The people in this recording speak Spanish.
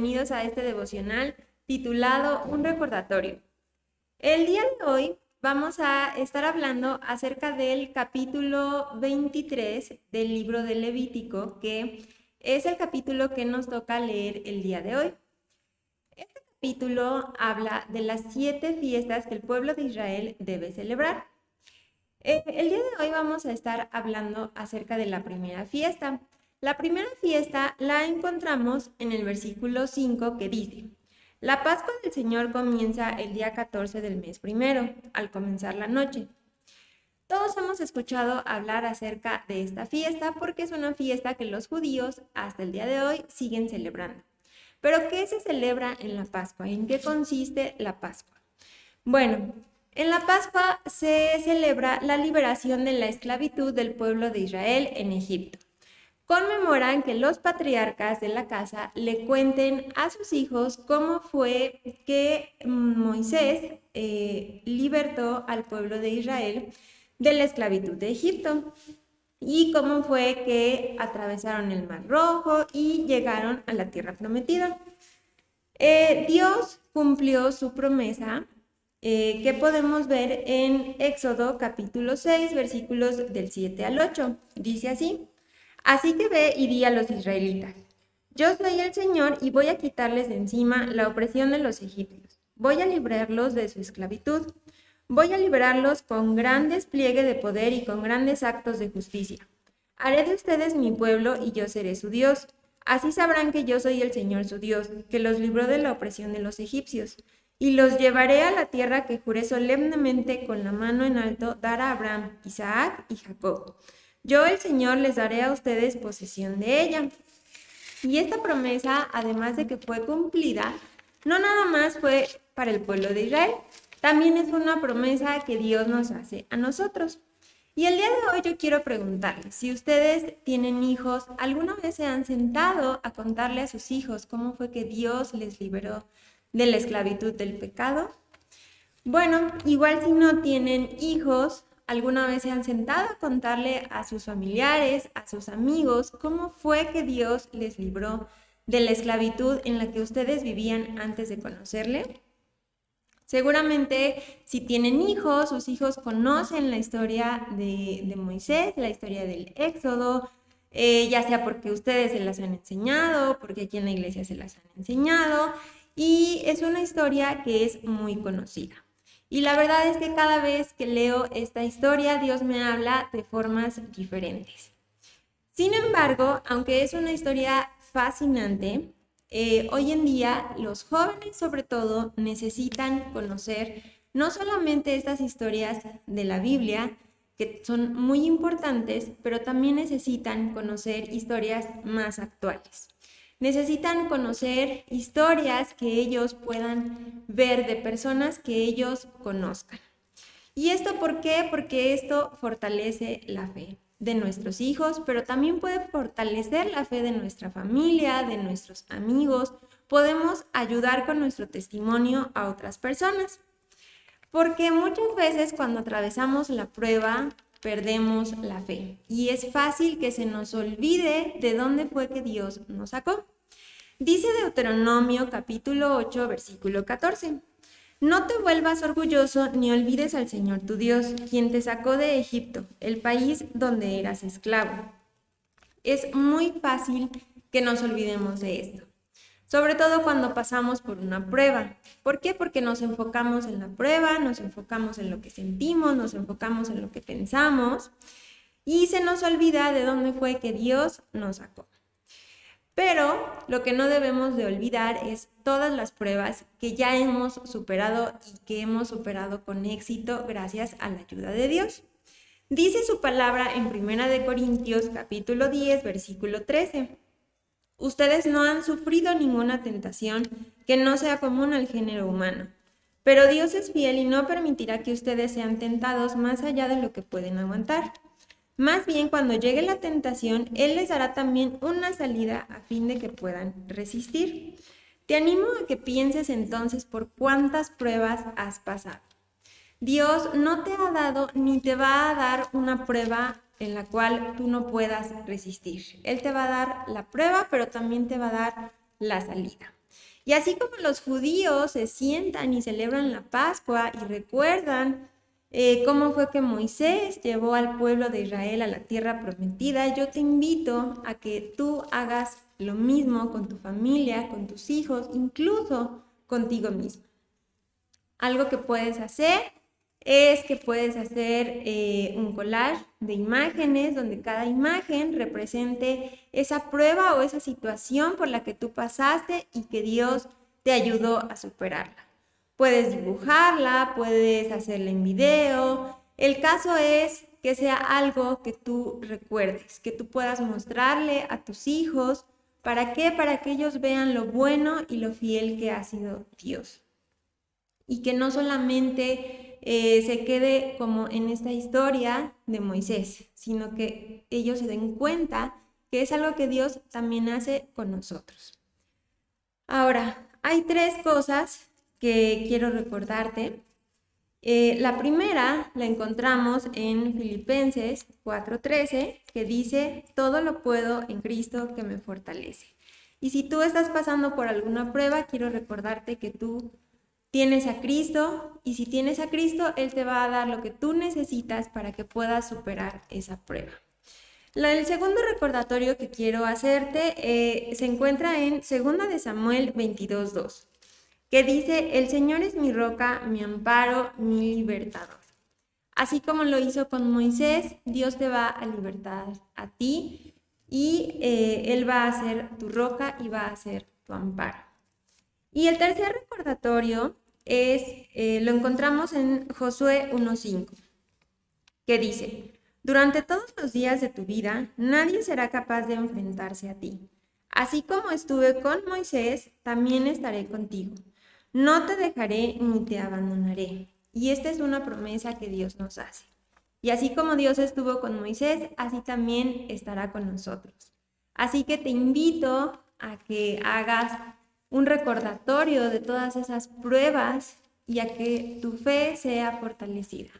bienvenidos a este devocional titulado Un recordatorio. El día de hoy vamos a estar hablando acerca del capítulo 23 del libro de Levítico, que es el capítulo que nos toca leer el día de hoy. Este capítulo habla de las siete fiestas que el pueblo de Israel debe celebrar. Eh, el día de hoy vamos a estar hablando acerca de la primera fiesta. La primera fiesta la encontramos en el versículo 5 que dice, la Pascua del Señor comienza el día 14 del mes primero, al comenzar la noche. Todos hemos escuchado hablar acerca de esta fiesta porque es una fiesta que los judíos hasta el día de hoy siguen celebrando. Pero ¿qué se celebra en la Pascua? ¿En qué consiste la Pascua? Bueno, en la Pascua se celebra la liberación de la esclavitud del pueblo de Israel en Egipto conmemoran que los patriarcas de la casa le cuenten a sus hijos cómo fue que Moisés eh, libertó al pueblo de Israel de la esclavitud de Egipto y cómo fue que atravesaron el Mar Rojo y llegaron a la tierra prometida. Eh, Dios cumplió su promesa eh, que podemos ver en Éxodo capítulo 6 versículos del 7 al 8. Dice así. Así que ve y di a los israelitas, yo soy el Señor y voy a quitarles de encima la opresión de los egipcios. Voy a librarlos de su esclavitud. Voy a liberarlos con gran despliegue de poder y con grandes actos de justicia. Haré de ustedes mi pueblo y yo seré su Dios. Así sabrán que yo soy el Señor su Dios, que los libró de la opresión de los egipcios. Y los llevaré a la tierra que juré solemnemente con la mano en alto dar a Abraham, Isaac y Jacob yo el Señor les daré a ustedes posesión de ella. Y esta promesa, además de que fue cumplida, no nada más fue para el pueblo de Israel, también es una promesa que Dios nos hace a nosotros. Y el día de hoy yo quiero preguntarles, si ustedes tienen hijos, ¿alguna vez se han sentado a contarle a sus hijos cómo fue que Dios les liberó de la esclavitud del pecado? Bueno, igual si no tienen hijos, ¿Alguna vez se han sentado a contarle a sus familiares, a sus amigos, cómo fue que Dios les libró de la esclavitud en la que ustedes vivían antes de conocerle? Seguramente si tienen hijos, sus hijos conocen la historia de, Moisés, la historia del Éxodo, eh, ya sea porque ustedes se las han enseñado, porque aquí en la iglesia se las han enseñado, y es una historia que es muy conocida. Y la verdad es que cada vez que leo esta historia, Dios me habla de formas diferentes. Sin embargo, aunque es una historia fascinante, eh, hoy en día los jóvenes sobre todo necesitan conocer no solamente estas historias de la Biblia, que son muy importantes, pero también necesitan conocer historias más actuales necesitan conocer historias que ellos puedan ver de personas que ellos conozcan. ¿Y esto por qué? Porque esto fortalece la fe de nuestros hijos, pero también puede fortalecer la fe de nuestra familia, de nuestros amigos. Podemos ayudar con nuestro testimonio a otras personas. Porque muchas veces cuando atravesamos la prueba, perdemos la fe. Y es fácil que se nos olvide de dónde fue que Dios nos sacó. Dice Deuteronomio capítulo 8, versículo 14. No te vuelvas orgulloso ni olvides al Señor tu Dios, quien te sacó de Egipto, el país donde eras esclavo. Es muy fácil que nos olvidemos de esto, sobre todo cuando pasamos por una prueba. ¿Por qué? Porque nos enfocamos en la prueba, nos enfocamos en lo que sentimos, nos enfocamos en lo que pensamos y se nos olvida de dónde fue que Dios nos sacó. Pero lo que no debemos de olvidar es todas las pruebas que ya hemos superado y que hemos superado con éxito gracias a la ayuda de Dios. Dice su palabra en Primera de Corintios capítulo 10 versículo 13. Ustedes no han sufrido ninguna tentación que no sea común al género humano, pero Dios es fiel y no permitirá que ustedes sean tentados más allá de lo que pueden aguantar. Más bien, cuando llegue la tentación, Él les dará también una salida a fin de que puedan resistir. Te animo a que pienses entonces por cuántas pruebas has pasado. Dios no te ha dado ni te va a dar una prueba en la cual tú no puedas resistir. Él te va a dar la prueba, pero también te va a dar la salida. Y así como los judíos se sientan y celebran la Pascua y recuerdan eh, cómo fue que Moisés llevó al pueblo de Israel a la tierra prometida, yo te invito a que tú hagas lo mismo con tu familia, con tus hijos, incluso contigo mismo. Algo que puedes hacer es que puedes hacer eh, un collage de imágenes donde cada imagen represente esa prueba o esa situación por la que tú pasaste y que Dios te ayudó a superarla. Puedes dibujarla, puedes hacerla en video. El caso es que sea algo que tú recuerdes, que tú puedas mostrarle a tus hijos. ¿Para qué? Para que ellos vean lo bueno y lo fiel que ha sido Dios. Y que no solamente eh, se quede como en esta historia de Moisés, sino que ellos se den cuenta que es algo que Dios también hace con nosotros. Ahora, hay tres cosas que quiero recordarte. Eh, la primera la encontramos en Filipenses 4:13, que dice, todo lo puedo en Cristo que me fortalece. Y si tú estás pasando por alguna prueba, quiero recordarte que tú tienes a Cristo y si tienes a Cristo, Él te va a dar lo que tú necesitas para que puedas superar esa prueba. El segundo recordatorio que quiero hacerte eh, se encuentra en 2 de Samuel 22.2 que dice, el Señor es mi roca, mi amparo, mi libertador. Así como lo hizo con Moisés, Dios te va a libertar a ti y eh, Él va a ser tu roca y va a ser tu amparo. Y el tercer recordatorio es, eh, lo encontramos en Josué 1.5, que dice, durante todos los días de tu vida, nadie será capaz de enfrentarse a ti. Así como estuve con Moisés, también estaré contigo no te dejaré ni te abandonaré. Y esta es una promesa que Dios nos hace. Y así como Dios estuvo con Moisés, así también estará con nosotros. Así que te invito a que hagas un recordatorio de todas esas pruebas y a que tu fe sea fortalecida.